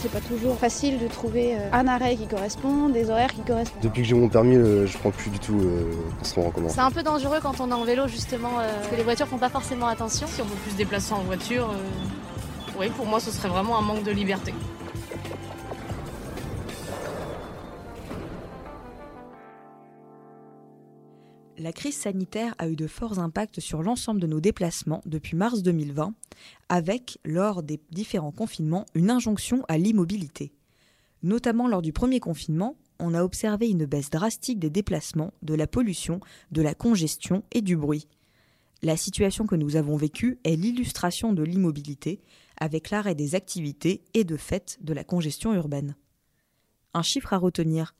C'est pas toujours facile de trouver euh, un arrêt qui correspond, des horaires qui correspondent. Depuis que j'ai mon permis, euh, je prends plus du tout euh, en commun. C'est un peu dangereux quand on est en vélo justement, parce que les voitures font pas forcément attention. Si on peut plus se déplacer en voiture, oui, pour moi ce serait vraiment un manque de liberté. La crise sanitaire a eu de forts impacts sur l'ensemble de nos déplacements depuis mars 2020, avec, lors des différents confinements, une injonction à l'immobilité. Notamment lors du premier confinement, on a observé une baisse drastique des déplacements, de la pollution, de la congestion et du bruit. La situation que nous avons vécue est l'illustration de l'immobilité, avec l'arrêt des activités et de fait de la congestion urbaine. Un chiffre à retenir,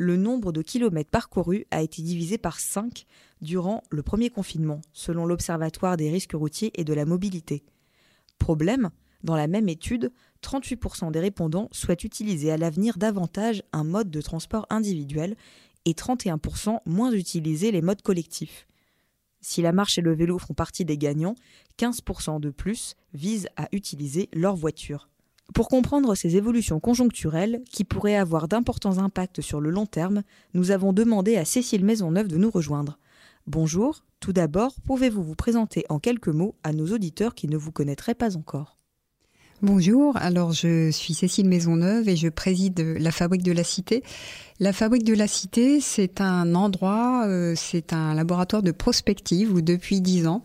le nombre de kilomètres parcourus a été divisé par 5 durant le premier confinement, selon l'Observatoire des risques routiers et de la mobilité. Problème, dans la même étude, 38% des répondants souhaitent utiliser à l'avenir davantage un mode de transport individuel et 31% moins utiliser les modes collectifs. Si la marche et le vélo font partie des gagnants, 15% de plus visent à utiliser leur voiture. Pour comprendre ces évolutions conjoncturelles, qui pourraient avoir d'importants impacts sur le long terme, nous avons demandé à Cécile Maisonneuve de nous rejoindre. Bonjour, tout d'abord, pouvez-vous vous présenter en quelques mots à nos auditeurs qui ne vous connaîtraient pas encore? Bonjour, alors je suis Cécile Maisonneuve et je préside la Fabrique de la Cité. La Fabrique de la Cité, c'est un endroit, euh, c'est un laboratoire de prospective où depuis dix ans,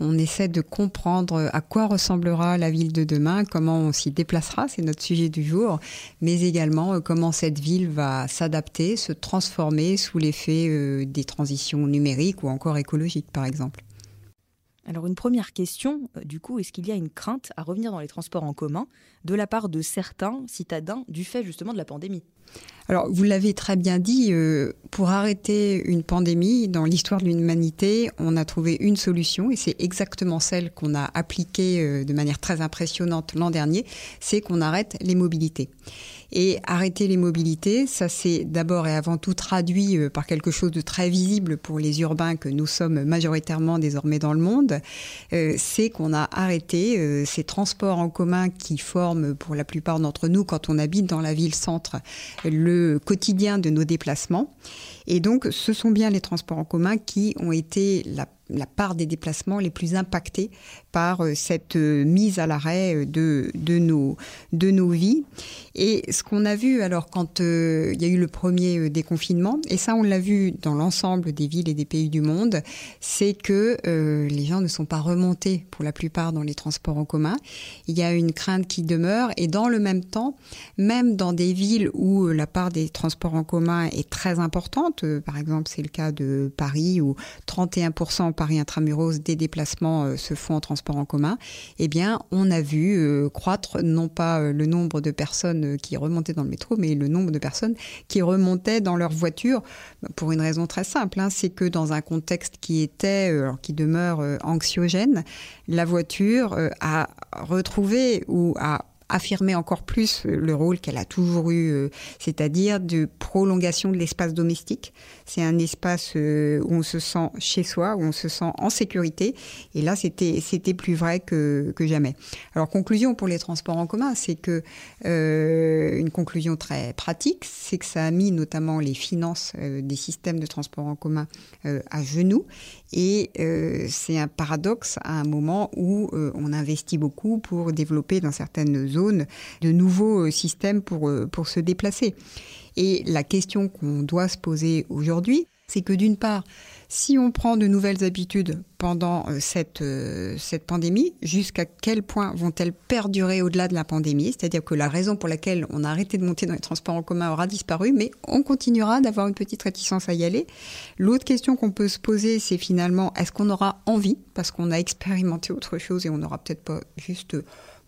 on essaie de comprendre à quoi ressemblera la ville de demain, comment on s'y déplacera, c'est notre sujet du jour, mais également euh, comment cette ville va s'adapter, se transformer sous l'effet euh, des transitions numériques ou encore écologiques par exemple. Alors une première question, euh, du coup, est-ce qu'il y a une crainte à revenir dans les transports en commun de la part de certains citadins du fait justement de la pandémie? Alors, vous l'avez très bien dit, euh, pour arrêter une pandémie dans l'histoire de l'humanité, on a trouvé une solution et c'est exactement celle qu'on a appliquée euh, de manière très impressionnante l'an dernier, c'est qu'on arrête les mobilités. Et arrêter les mobilités, ça s'est d'abord et avant tout traduit euh, par quelque chose de très visible pour les urbains que nous sommes majoritairement désormais dans le monde. C'est qu'on a arrêté ces transports en commun qui forment pour la plupart d'entre nous, quand on habite dans la ville-centre, le quotidien de nos déplacements. Et donc, ce sont bien les transports en commun qui ont été la la part des déplacements les plus impactés par euh, cette euh, mise à l'arrêt euh, de, de, nos, de nos vies. Et ce qu'on a vu alors quand il y a eu le premier déconfinement, et ça on l'a vu dans l'ensemble des villes et des pays du monde, c'est que les gens ne sont pas remontés pour la plupart dans les transports en commun. Il y a une crainte qui demeure et dans le même temps, même dans des villes où la part des transports en commun est très importante, par exemple c'est le cas de Paris où 31% Paris intramuros des déplacements euh, se font en transport en commun, eh bien, on a vu euh, croître non pas euh, le nombre de personnes qui remontaient dans le métro, mais le nombre de personnes qui remontaient dans leur voiture pour une raison très simple. Hein, c'est que dans un contexte qui était, qui demeure anxiogène, la voiture a retrouvé ou a affirmer encore plus le rôle qu'elle a toujours eu, euh, c'est-à-dire de prolongation de l'espace domestique. C'est un espace euh, où on se sent chez soi, où on se sent en sécurité. Et là, c'était c'était plus vrai que, jamais. Alors conclusion pour les transports en commun, c'est que euh, une conclusion très pratique, c'est que ça a mis notamment les finances des systèmes de transport en commun à genoux. Et c'est un paradoxe à un moment où on investit beaucoup pour développer dans certaines zones de nouveaux euh, systèmes euh, pour se déplacer. Et la question qu'on doit se poser aujourd'hui, c'est que d'une part, si on prend de nouvelles habitudes pendant euh, cette, cette pandémie, jusqu'à quel point vont-elles perdurer au-delà de la pandémie? C'est-à-dire que la raison pour laquelle on a arrêté de monter dans les transports en commun aura disparu, mais on continuera d'avoir une petite réticence à y aller. L'autre question qu'on peut se poser, c'est finalement, est-ce qu'on aura envie Parce qu'on a expérimenté autre chose et on n'aura peut-être pas juste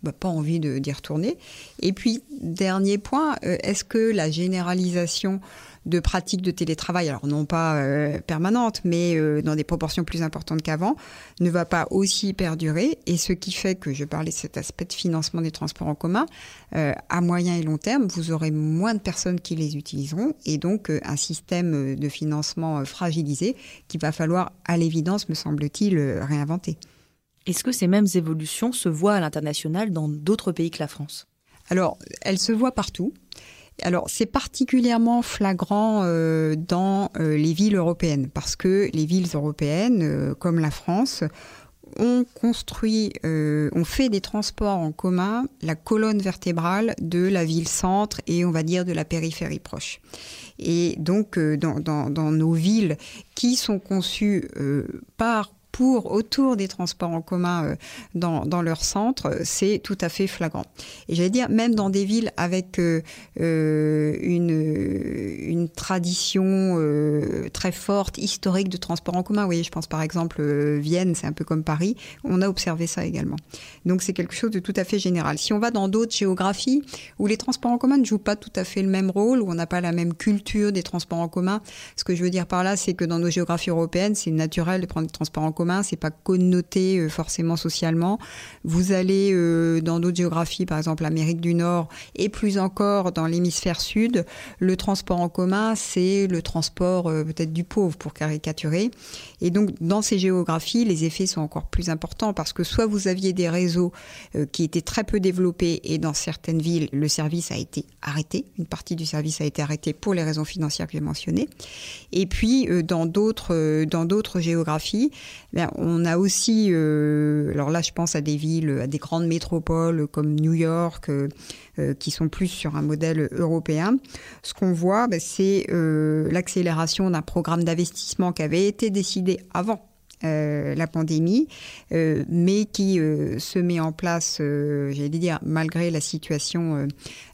bah, pas envie d'y retourner. Et puis, dernier point, euh, est-ce que la généralisation de pratiques de télétravail, alors non pas euh, permanente, mais euh, dans des proportions plus importantes qu'avant, ne va pas aussi perdurer. Et ce qui fait que je parlais de cet aspect de financement des transports en commun, à moyen et long terme, vous aurez moins de personnes qui les utiliseront et donc un système de financement fragilisé qu'il va falloir, à l'évidence, me semble-t-il, réinventer. Est-ce que ces mêmes évolutions se voient à l'international dans d'autres pays que la France? Alors, elle se voit partout. Alors, c'est particulièrement flagrant euh, dans euh, les villes européennes, parce que les villes européennes, euh, comme la France, ont construit, ont fait des transports en commun la colonne vertébrale de la ville-centre et on va dire de la périphérie proche. Et donc, dans, dans, nos villes qui sont conçues par pour autour des transports en commun euh, dans, dans leur centre, c'est tout à fait flagrant. Et j'allais dire, même dans des villes avec euh, euh, une, tradition très forte, historique de transport en commun, vous voyez, je pense par exemple Vienne, c'est un peu comme Paris, on a observé ça également. Donc c'est quelque chose de tout à fait général. Si on va dans d'autres géographies où les transports en commun ne jouent pas tout à fait le même rôle, où on n'a pas la même culture des transports en commun, ce que je veux dire par là, c'est que dans nos géographies européennes, c'est naturel de prendre des transports en commun c'est pas connoté euh, forcément socialement. Vous allez euh, dans d'autres géographies, par exemple l'Amérique du Nord, et plus encore dans l'hémisphère sud, le transport en commun, c'est le transport euh, peut-être du pauvre pour caricaturer. Et donc dans ces géographies, les effets sont encore plus importants parce que soit vous aviez des réseaux qui étaient très peu développés et dans certaines villes, le service a été arrêté, une partie du service a été arrêtée pour les raisons financières que j'ai mentionnées. Et puis dans d'autres dans d'autres géographies, ben, on a aussi, euh, alors là je pense à des villes, à des grandes métropoles comme New York, euh, euh, qui sont plus sur un modèle européen. Ce qu'on voit, ben, c'est l'accélération d'un programme d'investissement qui avait été décidé avant euh, la pandémie, euh, mais qui euh, se met en place, j'allais dire, malgré la situation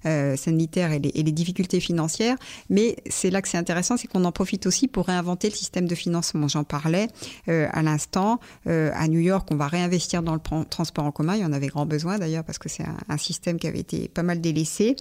sanitaire et les, difficultés financières. Mais c'est là que c'est intéressant, c'est qu'on en profite aussi pour réinventer le système de financement. J'en parlais à l'instant. à New York, on va réinvestir dans le transport en commun. Il y en avait grand besoin d'ailleurs parce que c'est un, système qui avait été pas mal délaissé,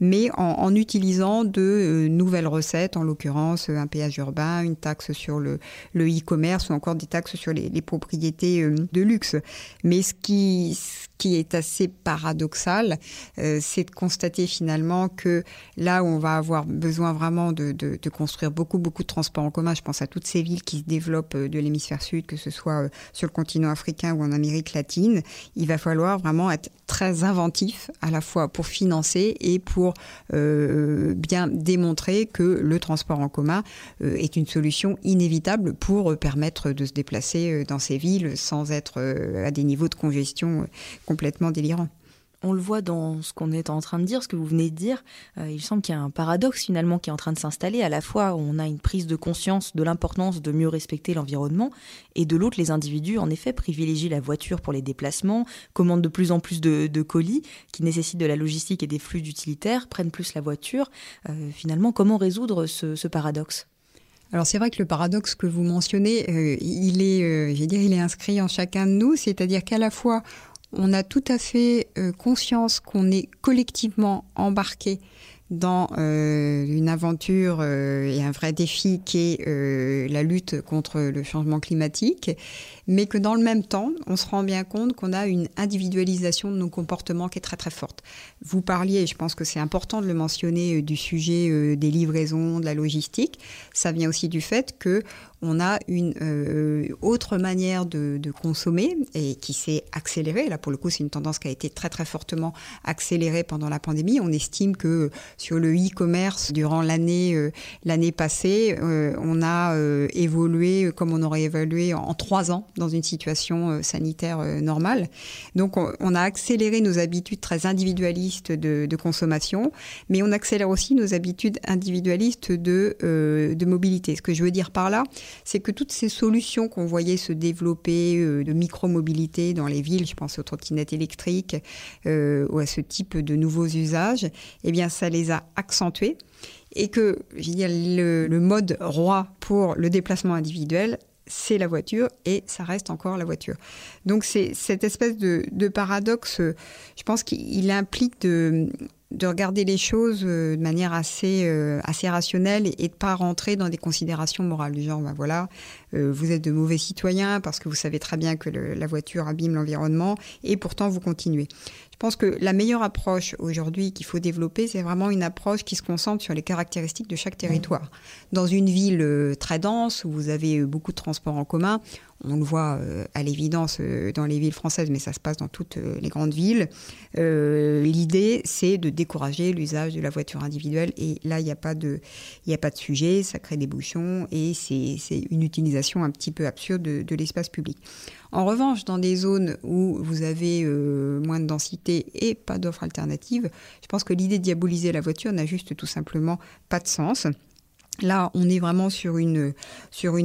mais en, utilisant de nouvelles recettes, en l'occurrence un péage urbain, une taxe sur le e-commerce ou encore des taxes sur les, propriétés euh, de luxe. Mais ce qui, qui est assez paradoxal, euh, c'est de constater finalement que là où on va avoir besoin vraiment de, construire beaucoup, beaucoup de transports en commun, je pense à toutes ces villes qui se développent euh, de l'hémisphère sud, que ce soit sur le continent africain ou en Amérique latine, il va falloir vraiment être très inventif à la fois pour financer et pour bien démontrer que le transport en commun est une solution inévitable pour permettre de se déplacer euh, dans ces villes sans être euh, à des niveaux de congestion euh, complètement délirants. On le voit dans ce qu'on est en train de dire, ce que vous venez de dire. il semble qu'il y a un paradoxe finalement qui est en train de s'installer. À la fois, on a une prise de conscience de l'importance de mieux respecter l'environnement, et de l'autre, les individus, en effet, privilégient la voiture pour les déplacements, commandent de plus en plus de, colis qui nécessitent de la logistique et des flux d'utilitaires, prennent plus la voiture. finalement, comment résoudre ce paradoxe? Alors c'est vrai que le paradoxe que vous mentionnez, euh, il est, euh, dire, il est inscrit en chacun de nous, c'est-à-dire qu'à la fois on a tout à fait euh, conscience qu'on est collectivement embarqué dans une aventure et un vrai défi qui est la lutte contre le changement climatique mais que dans le même temps, on se rend bien compte qu'on a une individualisation de nos comportements qui est très très forte. Vous parliez, et je pense que c'est important de le mentionner, euh, du sujet euh, des livraisons, de la logistique. Ça vient aussi du fait que on a une euh, autre manière de, consommer et qui s'est accélérée. Là, pour le coup, c'est une tendance qui a été très très fortement accélérée pendant la pandémie. On estime que sur le e-commerce, durant l'année l'année passée, on a évolué comme on aurait évolué en trois ans dans une situation euh, sanitaire euh, normale. Donc on, a accéléré nos habitudes très individualistes de, consommation, mais on accélère aussi nos habitudes individualistes de, euh, de mobilité. Ce que je veux dire par là, c'est que toutes ces solutions qu'on voyait se développer de micro-mobilité dans les villes, je pense aux trottinettes électriques ou à ce type de nouveaux usages, eh bien ça les a accentués et que le, le, mode roi pour le déplacement individuel, c'est la voiture et ça reste encore la voiture. Donc c'est cette espèce de, paradoxe, je pense qu'il implique de, regarder les choses euh, de manière assez, euh, assez rationnelle et, de ne pas rentrer dans des considérations morales du genre, ben voilà, euh, vous êtes de mauvais citoyens parce que vous savez très bien que la voiture abîme l'environnement et pourtant vous continuez. Je pense que la meilleure approche aujourd'hui qu'il faut développer, c'est vraiment une approche qui se concentre sur les caractéristiques de chaque territoire. Dans une ville très dense où vous avez beaucoup de transports en commun, On le voit à l'évidence dans les villes françaises, mais ça se passe dans toutes les grandes villes. L'idée, c'est de décourager l'usage de la voiture individuelle. Et là, il n'y a, pas de, a pas de sujet, ça crée des bouchons et c'est une utilisation un petit peu absurde de, l'espace public. En revanche, dans des zones où vous avez moins de densité et pas d'offres alternatives, je pense que l'idée de diaboliser la voiture n'a juste tout simplement pas de sens. Là, on est vraiment sur une,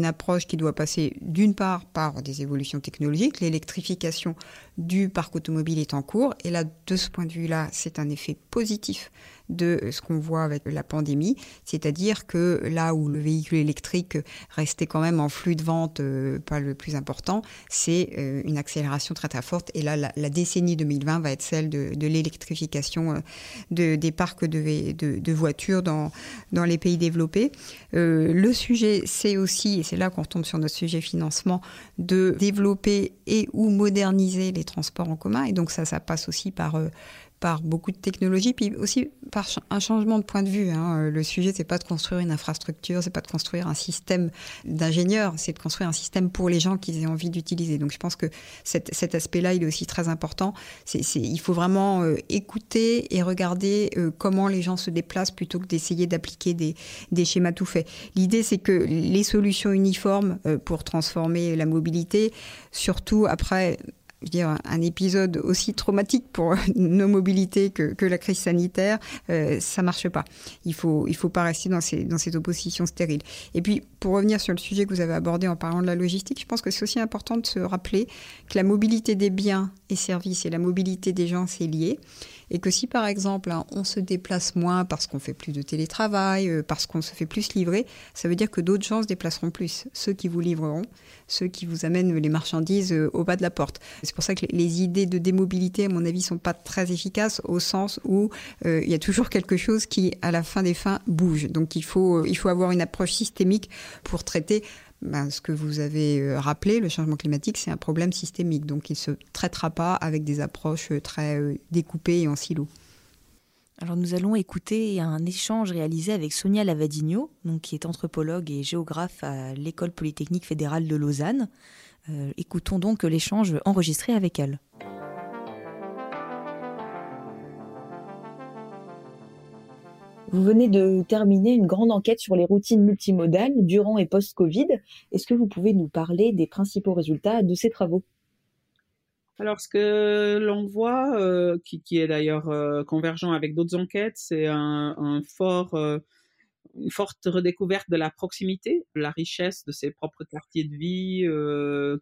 approche qui doit passer d'une part par des évolutions technologiques. L'électrification du parc automobile est en cours. Et là, de ce point de vue-là, c'est un effet positif de ce qu'on voit avec la pandémie, c'est-à-dire que là où le véhicule électrique restait quand même en flux de vente euh, pas le plus important, c'est euh, une accélération très très forte. Et là, la, décennie 2020 va être celle de, l'électrification euh, de, des parcs de, de, voitures dans, dans les pays développés. le sujet, c'est aussi, et c'est là qu'on tombe sur notre sujet financement, de développer et ou moderniser les transports en commun. Et donc ça, ça passe aussi par par beaucoup de technologies, puis aussi par un changement de point de vue. Hein. Le sujet, c'est pas de construire une infrastructure, c'est pas de construire un système d'ingénieurs, c'est de construire un système pour les gens qui aient envie d'utiliser. Donc je pense que cet, aspect-là, il est aussi très important. Il faut vraiment euh, écouter et regarder euh, comment les gens se déplacent plutôt que d'essayer d'appliquer des, schémas tout faits. L'idée, c'est que les solutions uniformes euh, pour transformer la mobilité, surtout après dire, un épisode aussi traumatique pour nos mobilités que, que la crise sanitaire, euh, ça marche pas. Il faut, il faut pas rester dans, ces, dans cette opposition stérile. Et puis, pour revenir sur le sujet que vous avez abordé en parlant de la logistique, je pense que c'est aussi important de se rappeler que la mobilité des biens et services et la mobilité des gens, c'est lié. Et que si par exemple hein, on se déplace moins parce qu'on fait plus de télétravail, euh, parce qu'on se fait plus livrer, ça veut dire que d'autres gens se déplaceront plus. Ceux qui vous livreront, ceux qui vous amènent les marchandises euh, au bas de la porte. C'est pour ça que les idées de démobilité, à mon avis, sont pas très efficaces au sens où euh, il y a toujours quelque chose qui, à la fin des fins, bouge. Donc il faut, il faut avoir une approche systémique pour traiter ben, ce que vous avez euh, rappelé, le changement climatique, c'est un problème systémique. Donc, il ne se traitera pas avec des approches euh, très euh, découpées et en silo. Alors, nous allons écouter un échange réalisé avec Sonia Lavadigno, donc, qui est anthropologue et géographe à l'École polytechnique fédérale de Lausanne. écoutons donc l'échange enregistré avec elle. Vous venez de terminer une grande enquête sur les routines multimodales durant et post-Covid. Est-ce que vous pouvez nous parler des principaux résultats de ces travaux? Alors, ce que l'on voit, euh, qui, est d'ailleurs euh, convergent avec d'autres enquêtes, c'est euh, une forte redécouverte de la proximité, la richesse de ses propres quartiers de vie,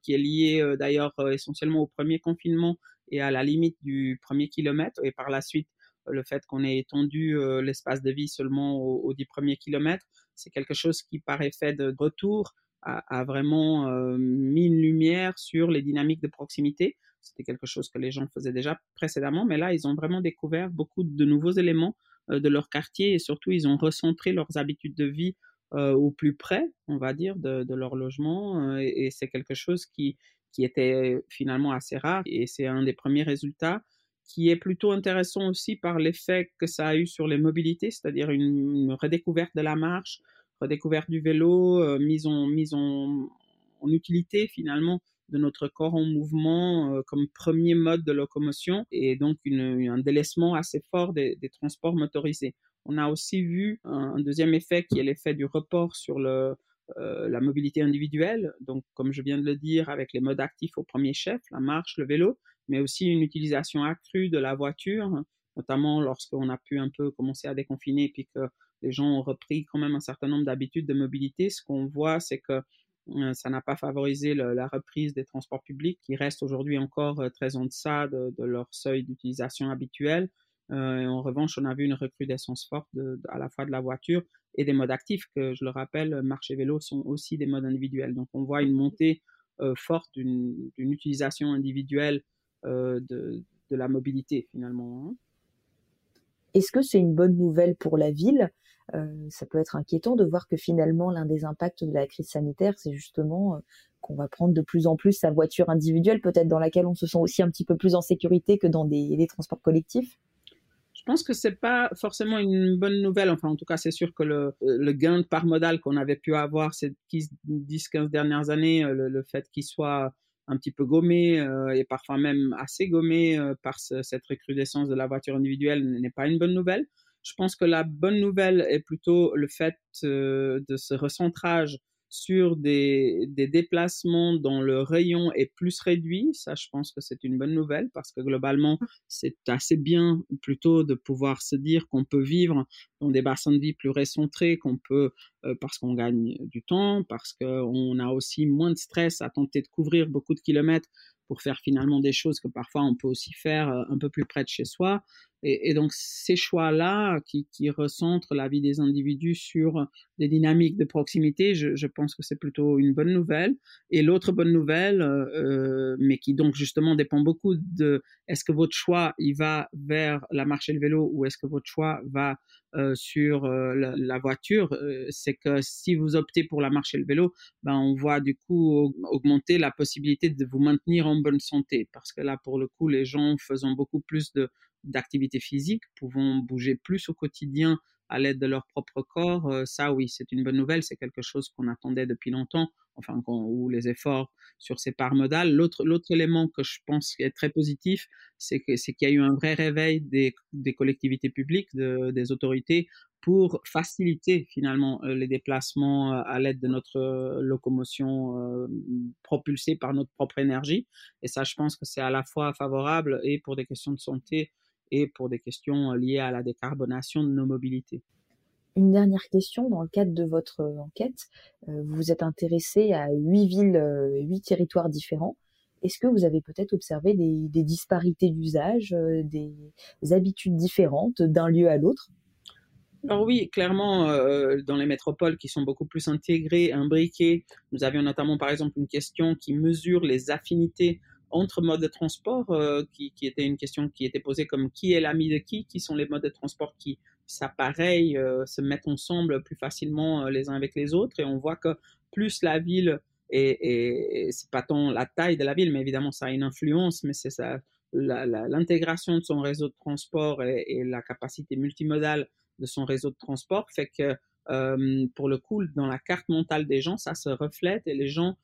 qui est liée d'ailleurs essentiellement au premier confinement et à la limite du premier kilomètre, et par la suite le fait qu'on ait étendu l'espace de vie seulement aux, 10 premiers kilomètres, c'est quelque chose qui, par effet de retour, a, vraiment mis une lumière sur les dynamiques de proximité. C'était quelque chose que les gens faisaient déjà précédemment, mais là, ils ont vraiment découvert beaucoup de nouveaux éléments de leur quartier et surtout, ils ont recentré leurs habitudes de vie au plus près, on va dire, de, leur logement. et, c'est quelque chose qui était finalement assez rare et c'est un des premiers résultats qui est plutôt intéressant aussi par l'effet que ça a eu sur les mobilités, c'est-à-dire une, redécouverte de la marche, redécouverte du vélo, euh, mise, en, utilité finalement de notre corps en mouvement euh, comme premier mode de locomotion et donc un délaissement assez fort des, transports motorisés. On a aussi vu un, deuxième effet qui est l'effet du report sur euh, la mobilité individuelle, donc comme je viens de le dire, avec les modes actifs au premier chef, la marche, le vélo, mais aussi une utilisation accrue de la voiture, notamment lorsqu'on a pu un peu commencer à déconfiner et puis que les gens ont repris quand même un certain nombre d'habitudes de mobilité. Ce qu'on voit, c'est que euh, ça n'a pas favorisé la reprise des transports publics qui restent aujourd'hui encore euh, très en deçà de, leur seuil d'utilisation habituel. Euh, en revanche, on a vu une recrudescence forte à la fois de la voiture et des modes actifs, que je le rappelle, marche et vélo sont aussi des modes individuels. Donc on voit une montée forte d'une utilisation individuelle euh, de, la mobilité finalement. Hein. Est-ce que c'est une bonne nouvelle pour la ville? Euh, Ça peut être inquiétant de voir que finalement l'un des impacts de la crise sanitaire, c'est justement euh, qu'on va prendre de plus en plus sa voiture individuelle, peut-être dans laquelle on se sent aussi un petit peu plus en sécurité que dans des, transports collectifs? Je pense que c'est pas forcément une bonne nouvelle. Enfin, en tout cas, c'est sûr que le, le gain de part modal qu'on avait pu avoir ces 10-15 dernières années, le, le fait qu'il soit un petit peu gommé euh, et parfois même assez gommé euh, par ce, cette recrudescence de la voiture individuelle n'est pas une bonne nouvelle. Je pense que la bonne nouvelle est plutôt le fait euh, de ce recentrage sur des, des, déplacements dont le rayon est plus réduit. Ça, je pense que c'est une bonne nouvelle parce que globalement, c'est assez bien plutôt de pouvoir se dire qu'on peut vivre dans des bassins de vie plus recentrés, qu'on peut, euh, parce qu'on gagne du temps, parce qu'on a aussi moins de stress à tenter de couvrir beaucoup de kilomètres pour faire finalement des choses que parfois on peut aussi faire euh, un peu plus près de chez soi. Et, donc ces choix-là qui, qui, recentrent la vie des individus sur des dynamiques de proximité, je, je pense que c'est plutôt une bonne nouvelle. Et l'autre bonne nouvelle, euh, mais qui donc justement dépend beaucoup de est-ce que votre choix il va vers la marche et le vélo ou est-ce que votre choix va euh, sur euh, la, voiture, euh, c'est que si vous optez pour la marche et le vélo, ben on voit du coup augmenter la possibilité de vous maintenir en bonne santé, parce que là pour le coup les gens faisant beaucoup plus de d'activité physique, pouvant bouger plus au quotidien à l'aide de leur propre corps, euh, ça oui, c'est une bonne nouvelle, c'est quelque chose qu'on attendait depuis longtemps, enfin, ou les efforts sur ces parts modales. L'autre, élément que je pense est très positif, c'est, qu'il y a eu un vrai réveil des, collectivités publiques, de, des autorités, pour faciliter finalement euh, les déplacements euh, à l'aide de notre locomotion euh, propulsée par notre propre énergie. Et ça, je pense que c'est à la fois favorable et pour des questions de santé et pour des questions liées à la décarbonation de nos mobilités. Une dernière question, dans le cadre de votre enquête, vous vous êtes intéressé à huit villes, huit territoires différents. Est-ce que vous avez peut-être observé des, disparités d'usage, des habitudes différentes d'un lieu à l'autre? Alors oui, clairement, euh, dans les métropoles qui sont beaucoup plus intégrées, imbriquées, nous avions notamment par exemple une question qui mesure les affinités entre modes de transport, euh, qui, qui, était une question qui était posée comme qui est l'ami de qui, qui sont les modes de transport qui s'appareillent, euh, se mettent ensemble plus facilement euh, les uns avec les autres, et on voit que plus la ville et, et c'est pas tant la taille de la ville, mais évidemment ça a une influence, mais c'est ça l'intégration de son réseau de transport et, la capacité multimodale de son réseau de transport fait que euh, pour le coup dans la carte mentale des gens ça se reflète et les gens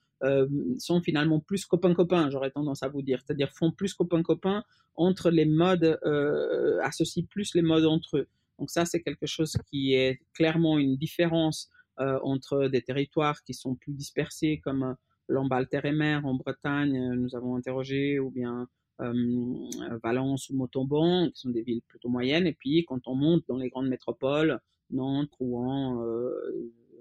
sont finalement plus copains-copains, j'aurais tendance à vous dire, c'est-à-dire font plus copains-copains entre les modes, euh, associent plus les modes entre eux. Donc ça, c'est quelque chose qui est clairement une différence euh, entre des territoires qui sont plus dispersés, comme euh, Lamballe Terre et Mer en Bretagne, euh, nous avons interrogé, ou bien euh, Valence ou Montauban, qui sont des villes plutôt moyennes. Et puis, quand on monte dans les grandes métropoles, Nantes, Rouen,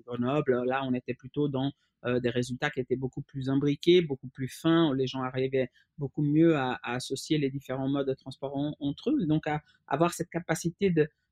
Grenoble, là, on était plutôt dans euh, des résultats qui étaient beaucoup plus imbriqués, beaucoup plus fins. Les gens arrivaient beaucoup mieux à, à associer les différents modes de transport en, entre eux, donc à avoir cette capacité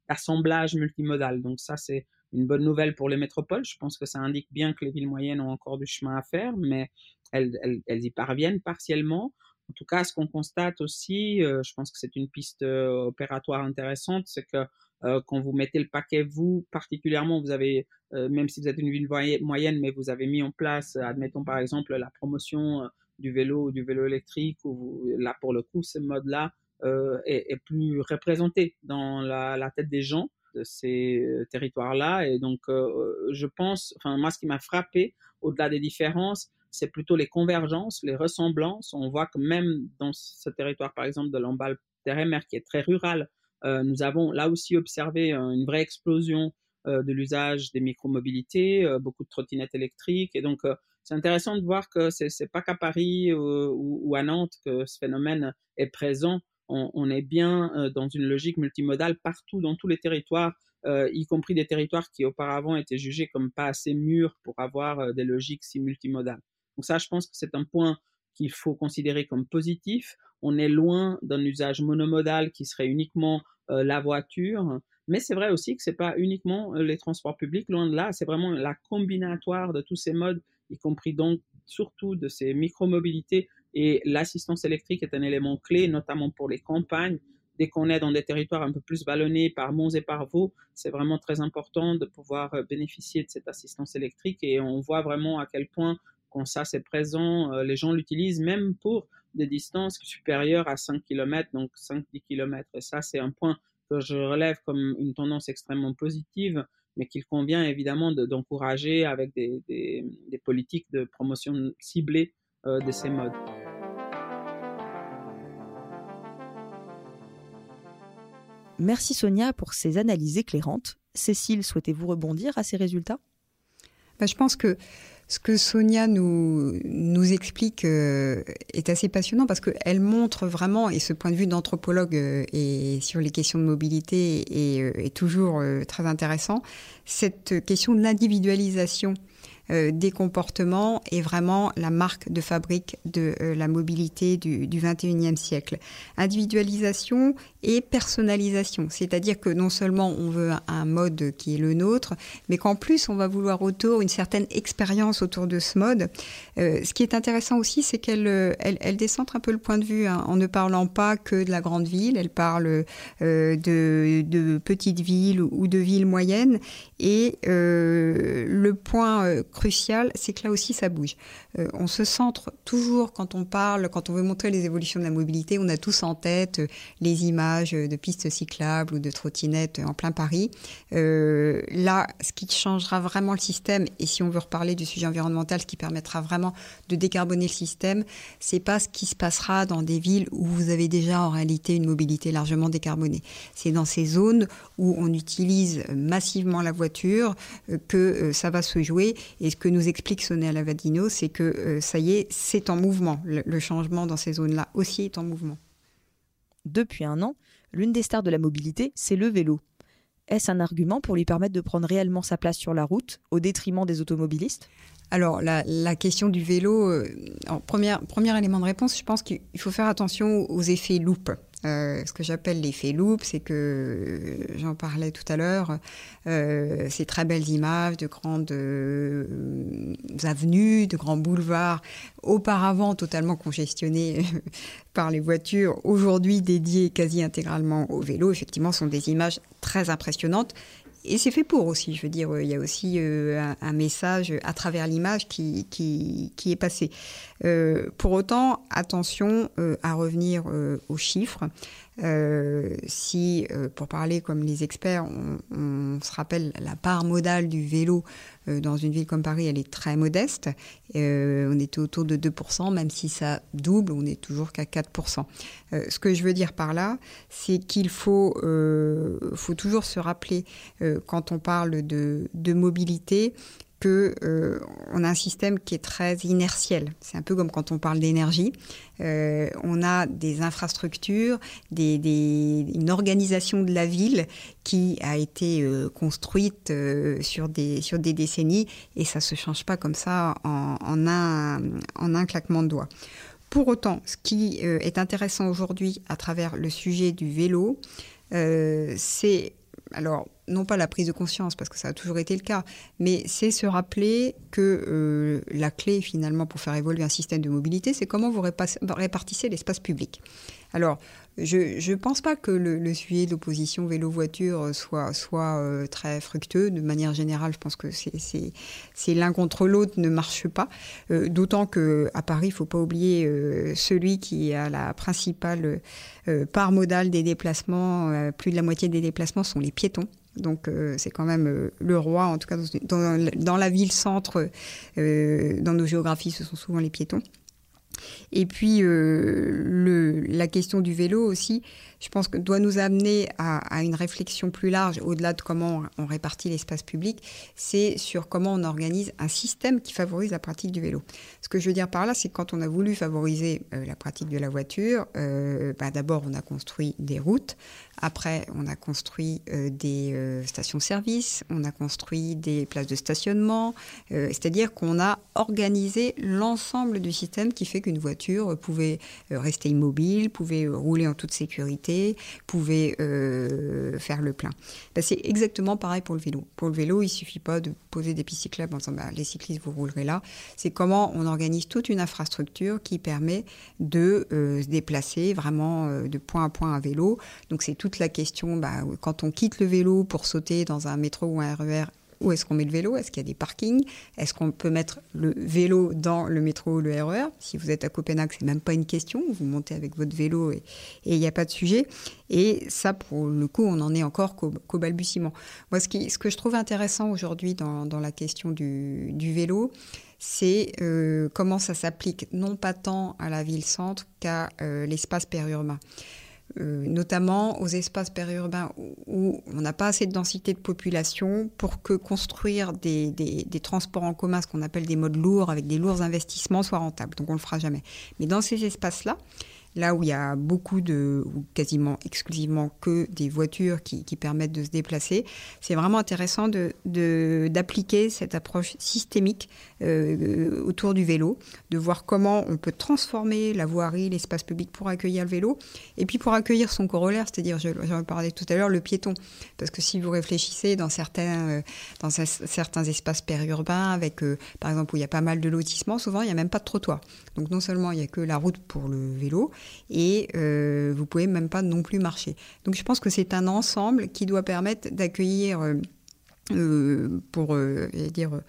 d'assemblage multimodal. Donc ça, c'est une bonne nouvelle pour les métropoles. Je pense que ça indique bien que les villes moyennes ont encore du chemin à faire, mais elles, elles, elles y parviennent partiellement. En tout cas, ce qu'on constate aussi, euh, je pense que c'est une piste euh, opératoire intéressante, c'est que euh, quand vous mettez le paquet, vous particulièrement, vous avez, même si vous êtes une ville moyenne, mais vous avez mis en place, admettons par exemple, la promotion du vélo ou du vélo électrique, ou vous, là pour le coup, ce mode-là est, est, plus représenté dans la, tête des gens de ces territoires-là. Et donc, je pense, enfin moi, ce qui m'a frappé, au-delà des différences, c'est plutôt les convergences, les ressemblances. On voit que même dans ce territoire, par exemple, de l'Emballe mer qui est très rural, euh, nous avons là aussi observé une vraie explosion euh, de l'usage des micromobilités, euh, beaucoup de trottinettes électriques. Et donc, c'est intéressant de voir que c'est n'est pas qu'à Paris ou, à Nantes que ce phénomène est présent. On, est bien dans une logique multimodale partout, dans tous les territoires, euh, y compris des territoires qui auparavant étaient jugés comme pas assez mûrs pour avoir euh, des logiques si multimodales. Donc ça, je pense que c'est un point qu'il faut considérer comme positif. On est loin d'un usage monomodal qui serait uniquement euh, la voiture, mais c'est vrai aussi que c'est pas uniquement les transports publics, loin de là, c'est vraiment la combinatoire de tous ces modes, y compris donc surtout de ces micromobilités et l'assistance électrique est un élément clé, notamment pour les campagnes. Dès qu'on est dans des territoires un peu plus vallonnés par monts et par vaux, c'est vraiment très important de pouvoir bénéficier de cette assistance électrique et on voit vraiment à quel point quand ça c'est présent, les gens l'utilisent même pour des distances supérieures à 5 km, donc 5-10 km. Et ça, c'est un point que je relève comme une tendance extrêmement positive, mais qu'il convient évidemment d'encourager avec des, politiques de promotion ciblée euh, de ces modes. Merci Sonia pour ces analyses éclairantes. Cécile, souhaitez-vous rebondir à ces résultats? Ben, Je pense que ce que Sonia nous, explique euh, est assez passionnant parce qu'elle montre vraiment, et ce point de vue d'anthropologue euh, et sur les questions de mobilité est, euh, est toujours très intéressant, cette question de l'individualisation des comportements est vraiment la marque de fabrique de la mobilité du, du 21e siècle. Individualisation et personnalisation, c'est-à-dire que non seulement on veut un mode qui est le nôtre, mais qu'en plus on va vouloir autour une certaine expérience autour de ce mode. Euh, ce qui est intéressant aussi, c'est qu'elle elle, elle décentre un peu le point de vue hein, en ne parlant pas que de la grande ville, elle parle de, de petites villes ou de villes moyennes. Et le point crucial, c'est que là aussi, ça bouge. Euh, on se centre toujours quand on parle, quand on veut montrer les évolutions de la mobilité, on a tous en tête euh, les images de pistes cyclables ou de trottinettes en plein Paris. Euh, là, ce qui changera vraiment le système, et si on veut reparler du sujet environnemental, ce qui permettra vraiment de décarboner le système, c'est pas ce qui se passera dans des villes où vous avez déjà en réalité une mobilité largement décarbonée. C'est dans ces zones où on utilise massivement la voiture que ça va se jouer. Et ce que nous explique Sonia Lavadino, c'est que euh, ça y est, c'est en mouvement. Le, changement dans ces zones-là aussi est en mouvement. Depuis un an, l'une des stars de la mobilité, c'est le vélo. Est-ce un argument pour lui permettre de prendre réellement sa place sur la route au détriment des automobilistes? Alors, la, question du vélo, euh, premier, élément de réponse, je pense qu'il faut faire attention aux effets loupe. Euh, ce que j'appelle l'effet loop, c'est que, euh, j'en parlais tout à l'heure, euh, ces très belles images de grandes avenues, de grands boulevards, auparavant totalement congestionnés par les voitures, aujourd'hui dédiés quasi intégralement au vélo, effectivement, sont des images très impressionnantes et c'est fait pour aussi, je veux dire, il y a aussi euh, un, message à travers l'image qui, est passé. Euh, pour autant, attention euh, à revenir aux chiffres. Euh, si, euh, pour parler comme les experts, on, se rappelle la part modale du vélo euh, dans une ville comme Paris, elle est très modeste. on était autour de 2%, même si ça double, on est toujours qu'à 4%. ce que je veux dire par là, c'est qu'il faut, faut toujours se rappeler, quand on parle de mobilité, euh, on a un système qui est très inertiel. C'est un peu comme quand on parle d'énergie. Euh, on a des infrastructures, des, une organisation de la ville qui a été euh, construite sur, des, sur des décennies et ça se change pas comme ça en, en, un, en un claquement de doigts. Pour autant, ce qui est intéressant aujourd'hui à travers le sujet du vélo, c'est alors non pas la prise de conscience, parce que ça a toujours été le cas, mais c'est se rappeler que euh, la clé finalement pour faire évoluer un système de mobilité, c'est comment vous répartissez l'espace public. Alors, je ne pense pas que le, sujet d'opposition vélo-voiture soit, soit euh, très fructueux. De manière générale, je pense que c'est l'un contre l'autre ne marche pas. Euh, D'autant qu'à Paris, il ne faut pas oublier celui qui a la principale part modale des déplacements. Plus de la moitié des déplacements sont les piétons. Donc euh, c'est quand même euh, le roi, en tout cas dans, la ville-centre, euh, dans nos géographies, ce sont souvent les piétons. Et puis, la question du vélo aussi, je pense que doit nous amener à, une réflexion plus large, au-delà de comment on répartit l'espace public, c'est sur comment on organise un système qui favorise la pratique du vélo. Ce que je veux dire par là, c'est que quand on a voulu favoriser la pratique de la voiture, bah, d'abord on a construit des routes, après on a construit euh, des euh, stations-service, on a construit des places de stationnement, euh, c'est-à-dire qu'on a organisé l'ensemble du système qui fait qu'une voiture pouvait rester immobile, pouvait rouler en toute sécurité, pouvait faire le plein. Ben, c'est exactement pareil pour le vélo. Pour le vélo, il suffit pas de poser des pistes cyclables en disant ben, les cyclistes vous roulerez là. C'est comment on organise toute une infrastructure qui permet de se déplacer vraiment de point à point à vélo. Donc c'est toute la question, ben, quand on quitte le vélo pour sauter dans un métro ou un RER, où est-ce qu'on met le vélo? Est-ce qu'il y a des parkings? Est-ce qu'on peut mettre le vélo dans le métro ou le RER e Si vous êtes à Copenhague, c'est même pas une question. Vous montez avec votre vélo et il n'y a pas de sujet. Et ça, pour le coup, on en est encore qu'au balbutiement. Moi, ce, que je trouve intéressant aujourd'hui dans, la question du, du vélo, c'est euh, comment ça s'applique non pas tant à la ville-centre qu'à euh, l'espace périurbain. Euh, notamment aux espaces périurbains où on n'a pas assez de densité de population pour que construire des, des transports en commun, ce qu'on appelle des modes lourds avec des lourds investissements, soit rentable. Donc on ne le fera jamais. Mais dans ces espaces-là, là où il y a beaucoup de, ou quasiment exclusivement que des voitures qui, permettent de se déplacer, c'est vraiment intéressant d'appliquer de, cette approche systémique euh, autour du vélo, de voir comment on peut transformer la voirie, l'espace public pour accueillir le vélo, et puis pour accueillir son corollaire, c'est-à-dire, j'en parlais tout à l'heure, le piéton. Parce que si vous réfléchissez dans certains, euh, dans certains espaces périurbains, avec, euh, par exemple, où il y a pas mal de lotissements, souvent, il n'y a même pas de trottoir. Donc non seulement il n'y a que la route pour le vélo, et euh, vous pouvez même pas non plus marcher. Donc je pense que c'est un ensemble qui doit permettre d'accueillir, pour dire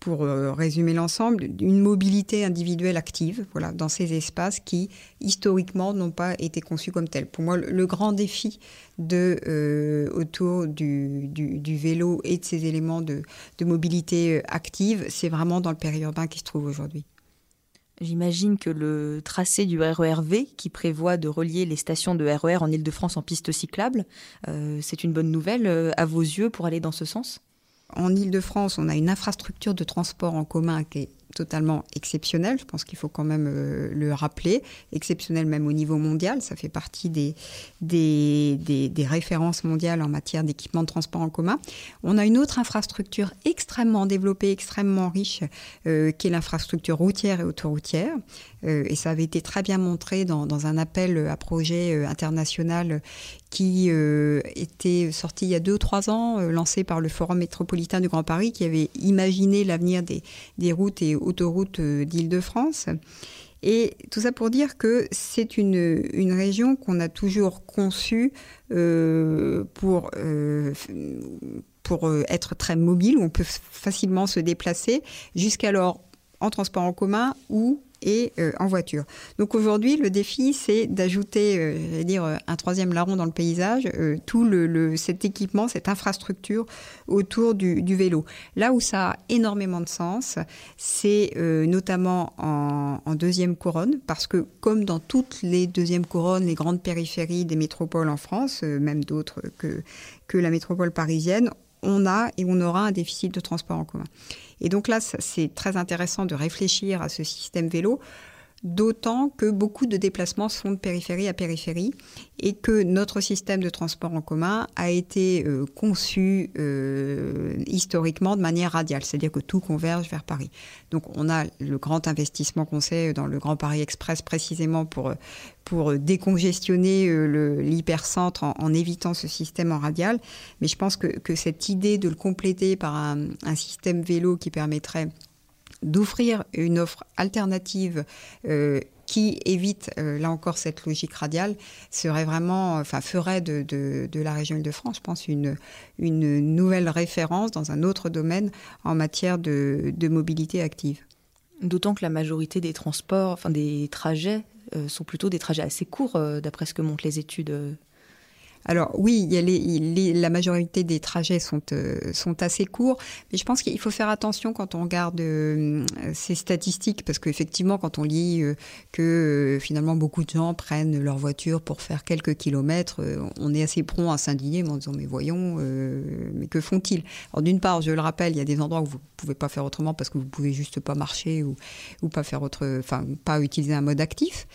pour résumer l'ensemble, une mobilité individuelle active voilà, dans ces espaces qui, historiquement, n'ont pas été conçus comme tels. Pour moi, le, grand défi de, autour du, vélo et de ces éléments de, mobilité active, c'est vraiment dans le périurbain qui se trouve aujourd'hui. J'imagine que le tracé du RERV, qui prévoit de relier les stations de RER e en Ile-de-France en piste cyclable, euh, c'est une bonne nouvelle euh, à vos yeux pour aller dans ce sens? En Ile-de-France, on a une infrastructure de transport en commun qui est totalement exceptionnel. Je pense qu'il faut quand même euh, le rappeler. Exceptionnel même au niveau mondial. Ça fait partie des, références mondiales en matière d'équipement de transport en commun. On a une autre infrastructure extrêmement développée, extrêmement riche, euh, qui est l'infrastructure routière et autoroutière. Euh, et ça avait été très bien montré dans, un appel à projet international qui était sorti il y a deux ou trois ans, lancé par le Forum métropolitain du Grand Paris, qui avait imaginé l'avenir des, des routes et autoroute euh, d'Île-de-France. Et tout ça pour dire que c'est une, une région qu'on a toujours conçue euh, pour, euh, pour être très mobile, où on peut facilement se déplacer, jusqu'alors en transport en commun ou et euh, en voiture. Donc aujourd'hui, le défi, c'est d'ajouter, euh, dire, euh, un troisième larron dans le paysage, tout le, cet équipement, cette infrastructure autour du, vélo. Là où ça a énormément de sens, c'est notamment en, en, deuxième couronne, parce que comme dans toutes les deuxièmes couronnes, les grandes périphéries des métropoles en France, même d'autres que, que la métropole parisienne, on a et on aura un déficit de transport en commun. Et donc là, c'est très intéressant de réfléchir à ce système vélo d'autant que beaucoup de déplacements sont de périphérie à périphérie et que notre système de transport en commun a été euh, conçu euh, historiquement de manière radiale, c'est-à-dire que tout converge vers Paris. Donc on a le grand investissement qu'on sait dans le Grand Paris Express précisément pour, pour décongestionner euh, l'hypercentre en, évitant ce système en radial. Mais je pense que, que cette idée de le compléter par un système vélo qui permettrait d'offrir une offre alternative euh, qui évite, euh, là encore, cette logique radiale, serait vraiment, enfin, ferait de, de, la région Île-de-France, je pense, une, nouvelle référence dans un autre domaine en matière de, de mobilité active. D'autant que la majorité des transports, enfin des trajets, euh, sont plutôt des trajets assez courts, d'après ce que montrent les études alors oui, la majorité des trajets sont, euh, sont assez courts, mais je pense qu'il faut faire attention quand on regarde euh, ces statistiques, parce qu'effectivement, quand on lit euh, que finalement beaucoup de gens prennent leur voiture pour faire quelques kilomètres, on est assez prompt à s'indigner en disant mais voyons, mais que font-ils? Alors d'une part, je le rappelle, il y a des endroits où vous pouvez pas faire autrement parce que vous pouvez juste pas marcher ou, ou pas faire autre, enfin pas utiliser un mode actif.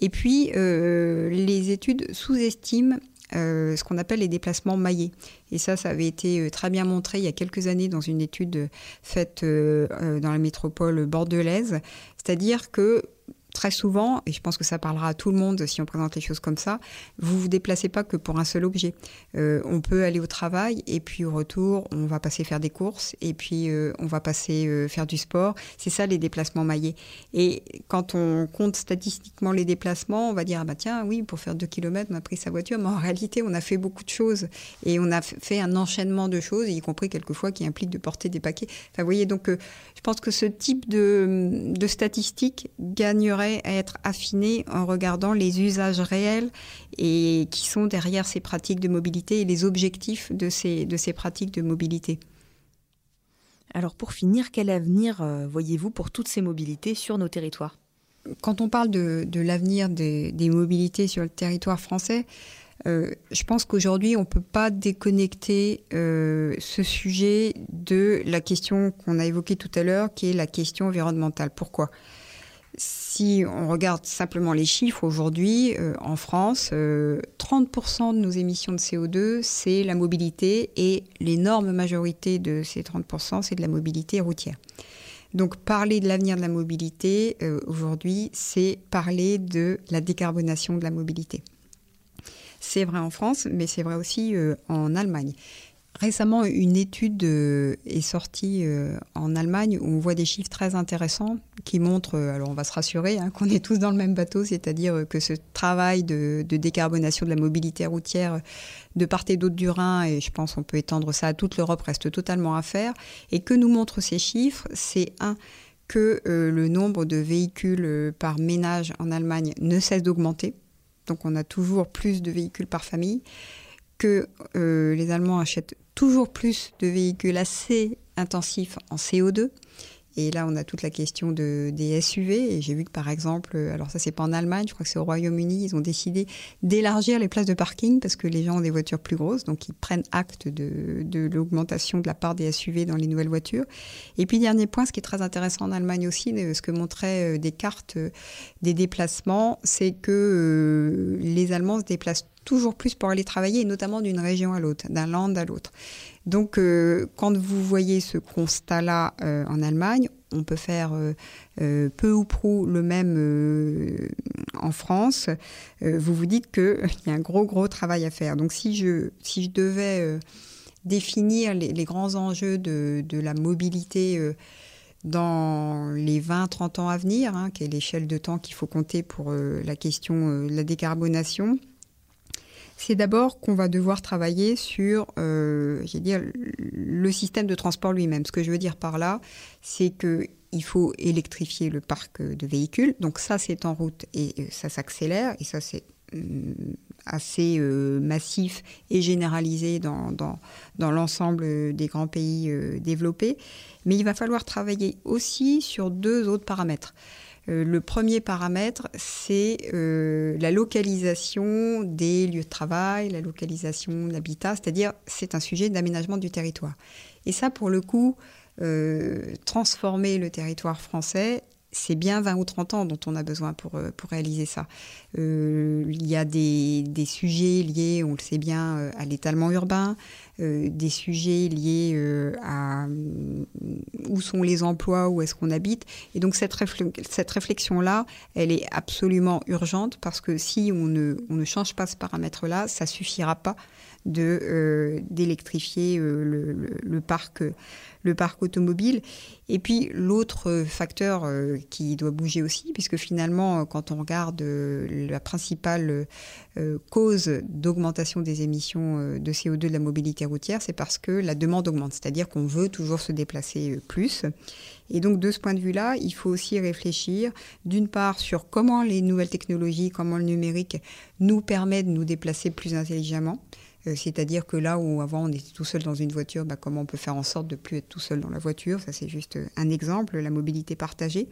Et puis les études sous-estiment euh, ce qu'on appelle les déplacements maillés. Et ça, ça avait été euh, très bien montré il y a quelques années dans une étude faite euh, dans la métropole bordelaise. C'est-à-dire que très souvent, et je pense que ça parlera à tout le monde si on présente les choses comme ça, vous vous déplacez pas que pour un seul objet. Euh, on peut aller au travail et puis au retour, on va passer faire des courses et puis euh, on va passer euh, faire du sport. C'est ça les déplacements maillés. Et quand on compte statistiquement les déplacements, on va dire ah bah tiens oui pour faire deux kilomètres on a pris sa voiture, mais en réalité on a fait beaucoup de choses et on a fait un enchaînement de choses, y compris quelquefois qui implique de porter des paquets. Enfin vous voyez donc je pense que ce type de, de statistiques gagnerait à être affiné en regardant les usages réels et qui sont derrière ces pratiques de mobilité et les objectifs de ces, de ces pratiques de mobilité. Alors pour finir, quel avenir euh, voyez-vous pour toutes ces mobilités sur nos territoires? Quand on parle de, de l'avenir des, des, mobilités sur le territoire français, euh, je pense qu'aujourd'hui, on ne peut pas déconnecter euh, ce sujet de la question qu'on a évoquée tout à l'heure, qui est la question environnementale. Pourquoi? Si on regarde simplement les chiffres aujourd'hui, euh, en France, 30% euh, de nos émissions de CO2, c'est la mobilité et l'énorme majorité de ces 30%, c'est de la mobilité routière. Donc parler de l'avenir de la mobilité euh, aujourd'hui, c'est parler de la décarbonation de la mobilité. C'est vrai en France, mais c'est vrai aussi en Allemagne. Récemment, une étude euh, est sortie euh, en Allemagne où on voit des chiffres très intéressants qui montrent, euh, alors on va se rassurer, hein, qu'on est tous dans le même bateau, c'est-à-dire que ce travail de, décarbonation de la mobilité routière de part et d'autre du Rhin, et je pense qu'on peut étendre ça à toute l'Europe, reste totalement à faire. Et que nous montrent ces chiffres, c'est un que le nombre de véhicules par ménage en Allemagne ne cesse d'augmenter. Donc on a toujours plus de véhicules par famille que les Allemands achètent toujours plus de véhicules assez intensifs en CO2. Et là, on a toute la question de, des SUV. J'ai vu que, par exemple, euh, alors ça, c'est pas en Allemagne, je crois que c'est au Royaume-Uni, ils ont décidé d'élargir les places de parking parce que les gens ont des voitures plus grosses. Donc, ils prennent acte de, de l'augmentation de la part des SUV dans les nouvelles voitures. Et puis, dernier point, ce qui est très intéressant en Allemagne aussi, ce que montraient euh, des cartes euh, des déplacements, c'est que les Allemands se déplacent toujours plus pour aller travailler, et notamment d'une région à l'autre, d'un land à l'autre. Donc, euh, quand vous voyez ce constat-là euh, en Allemagne, on peut faire euh, peu ou prou le même en France. vous vous dites qu'il y a un gros, gros travail à faire. Donc, si je, devais définir les, grands enjeux de, de la mobilité dans les 20-30 ans à venir, hein, qui est l'échelle de temps qu'il faut compter pour la question de la décarbonation, c'est d'abord qu'on va devoir travailler sur, euh, le système de transport lui-même. Ce que je veux dire par là, c'est que il faut électrifier le parc de véhicules. Donc ça, c'est en route et euh, ça s'accélère et ça, c'est mm, assez euh, massif et généralisé dans, l'ensemble des grands pays développés. Mais il va falloir travailler aussi sur deux autres paramètres. Euh, le premier paramètre, c'est euh, la localisation des lieux de travail, la localisation d'habitat, c'est-à-dire c'est un sujet d'aménagement du territoire. Et ça, pour le coup, euh, transformer le territoire français, c'est bien 20 ou 30 ans dont on a besoin pour, pour réaliser ça. il y a des, des, sujets liés, on le sait bien, à l'étalement urbain, euh, des sujets liés euh, à euh, où sont les emplois, où est-ce qu'on habite. Et donc cette, cette réflexion-là, elle est absolument urgente parce que si on ne, on ne change pas ce paramètre-là, ça suffira pas d'électrifier le, le, parc le parc automobile. Et puis l'autre facteur euh, qui doit bouger aussi, puisque finalement, euh, quand on regarde euh, la principale cause d'augmentation des émissions de CO2 de la mobilité routière, c'est parce que la demande augmente, c'est-à-dire qu'on veut toujours se déplacer plus. Et donc de ce point de vue-là, il faut aussi réfléchir d'une part sur comment les nouvelles technologies, comment le numérique nous permet de nous déplacer plus intelligemment. Euh, c'est-à-dire que là où avant on était tout seul dans une voiture, bah, comment on peut faire en sorte de plus être tout seul dans la voiture? Ça c'est juste un exemple, la mobilité partagée.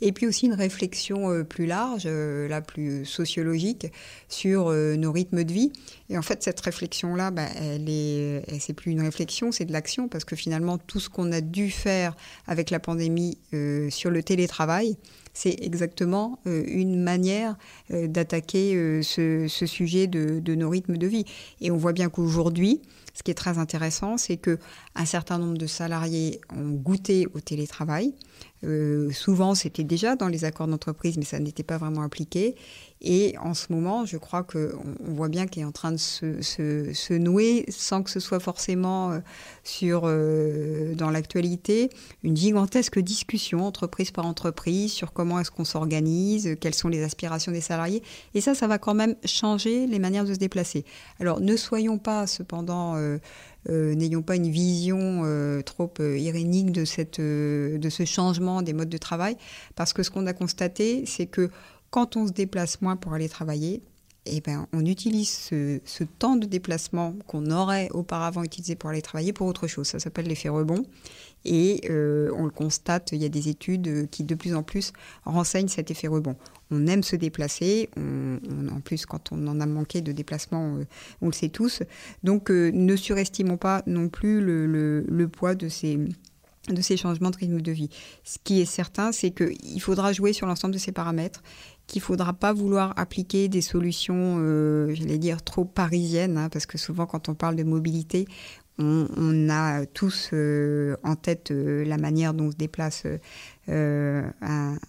Et puis aussi une réflexion euh, plus large, euh, la plus sociologique, sur nos rythmes de vie. Et en fait, cette réflexion-là, bah, elle est, c'est plus une réflexion, c'est de l'action, parce que finalement, tout ce qu'on a dû faire avec la pandémie sur le télétravail, c'est exactement euh, une manière euh, d'attaquer euh, ce, sujet de, nos rythmes de vie. Et on voit bien qu'aujourd'hui, ce qui est très intéressant, c'est que un certain nombre de salariés ont goûté au télétravail. Euh, souvent, c'était déjà dans les accords d'entreprise, mais ça n'était pas vraiment appliqué. Et en ce moment, je crois qu'on on voit bien qu'il est en train de se, nouer, sans que ce soit forcément euh, sur, euh, dans l'actualité, une gigantesque discussion entreprise par entreprise sur comment est-ce qu'on s'organise, quelles sont les aspirations des salariés. Et ça, ça va quand même changer les manières de se déplacer. Alors, ne soyons pas cependant... n'ayons pas une vision trop irénique de, cette, de ce changement des modes de travail, parce que ce qu'on a constaté, c'est que quand on se déplace moins pour aller travailler, eh ben, on utilise ce, temps de déplacement qu'on aurait auparavant utilisé pour aller travailler pour autre chose. Ça s'appelle l'effet rebond. Et euh, on le constate, il y a des études qui de plus en plus renseignent cet effet rebond. On aime se déplacer, en plus quand on en a manqué de déplacement, euh, on le sait tous. Donc euh, ne surestimons pas non plus le poids de ces de ces changements de rythme de vie. Ce qui est certain, c'est qu'il faudra jouer sur l'ensemble de ces paramètres, qu'il ne faudra pas vouloir appliquer des solutions, euh, j'allais dire, trop parisiennes, hein, parce que souvent quand on parle de mobilité, on, a tous euh, en tête euh, la manière dont se déplace euh, un,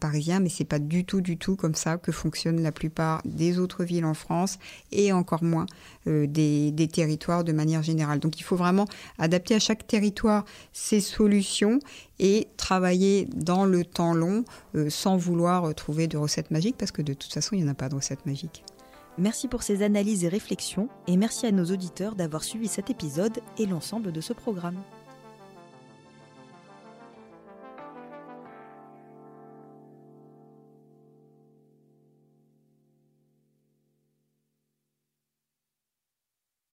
Parisien, mais c'est pas du tout, du tout comme ça que fonctionnent la plupart des autres villes en France et encore moins des, des, territoires de manière générale. Donc il faut vraiment adapter à chaque territoire ses solutions et travailler dans le temps long sans vouloir trouver de recettes magiques parce que de toute façon il n'y en a pas de recettes magiques. Merci pour ces analyses et réflexions et merci à nos auditeurs d'avoir suivi cet épisode et l'ensemble de ce programme.